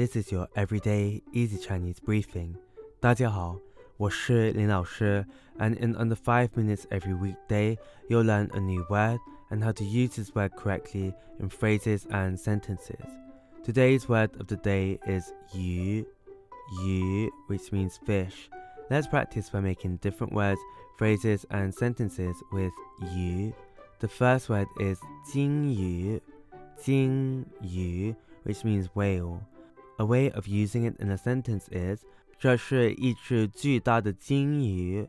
This is your everyday easy Chinese briefing. 大家好，我是林老师，and in under five minutes every weekday, you'll learn a new word and how to use this word correctly in phrases and sentences. Today's word of the day is yu, yu, which means fish. Let's practice by making different words, phrases, and sentences with yu. The first word is 鲸鱼,鲸鱼, which means whale. A way of using it in a sentence is 这是一只巨大的鲸鱼。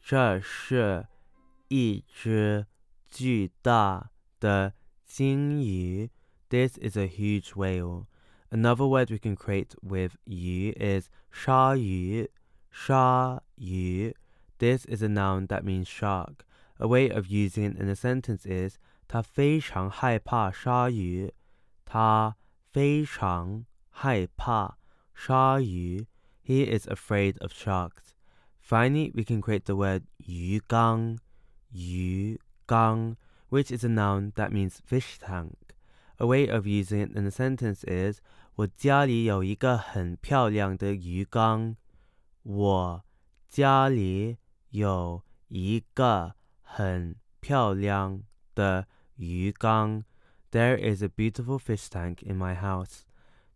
这是一只巨大的鲸鱼。This is a huge whale. Another word we can create with yu is 鲨鱼。鲨鱼. This is a noun that means shark. A way of using it in a sentence is 他非常害怕鲨鱼。他非常 害怕鲨鱼. He is afraid of sharks. Finally, we can create the word 鱼缸,鱼缸, which is a noun that means fish tank. A way of using it in a sentence is 我家里有一个很漂亮的鱼缸。我家里有一个很漂亮的鱼缸。There is a beautiful fish tank in my house.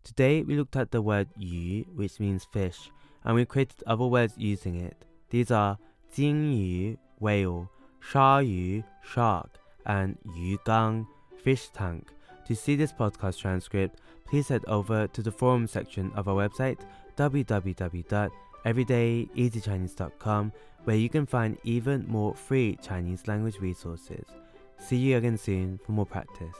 Today we looked at the word yu, which means fish, and we created other words using it. These are jing yu, whale, sha yu, shark, and yu gang, fish tank. To see this podcast transcript, please head over to the forum section of our website www.everydayeasychinese.com where you can find even more free Chinese language resources. See you again soon for more practice.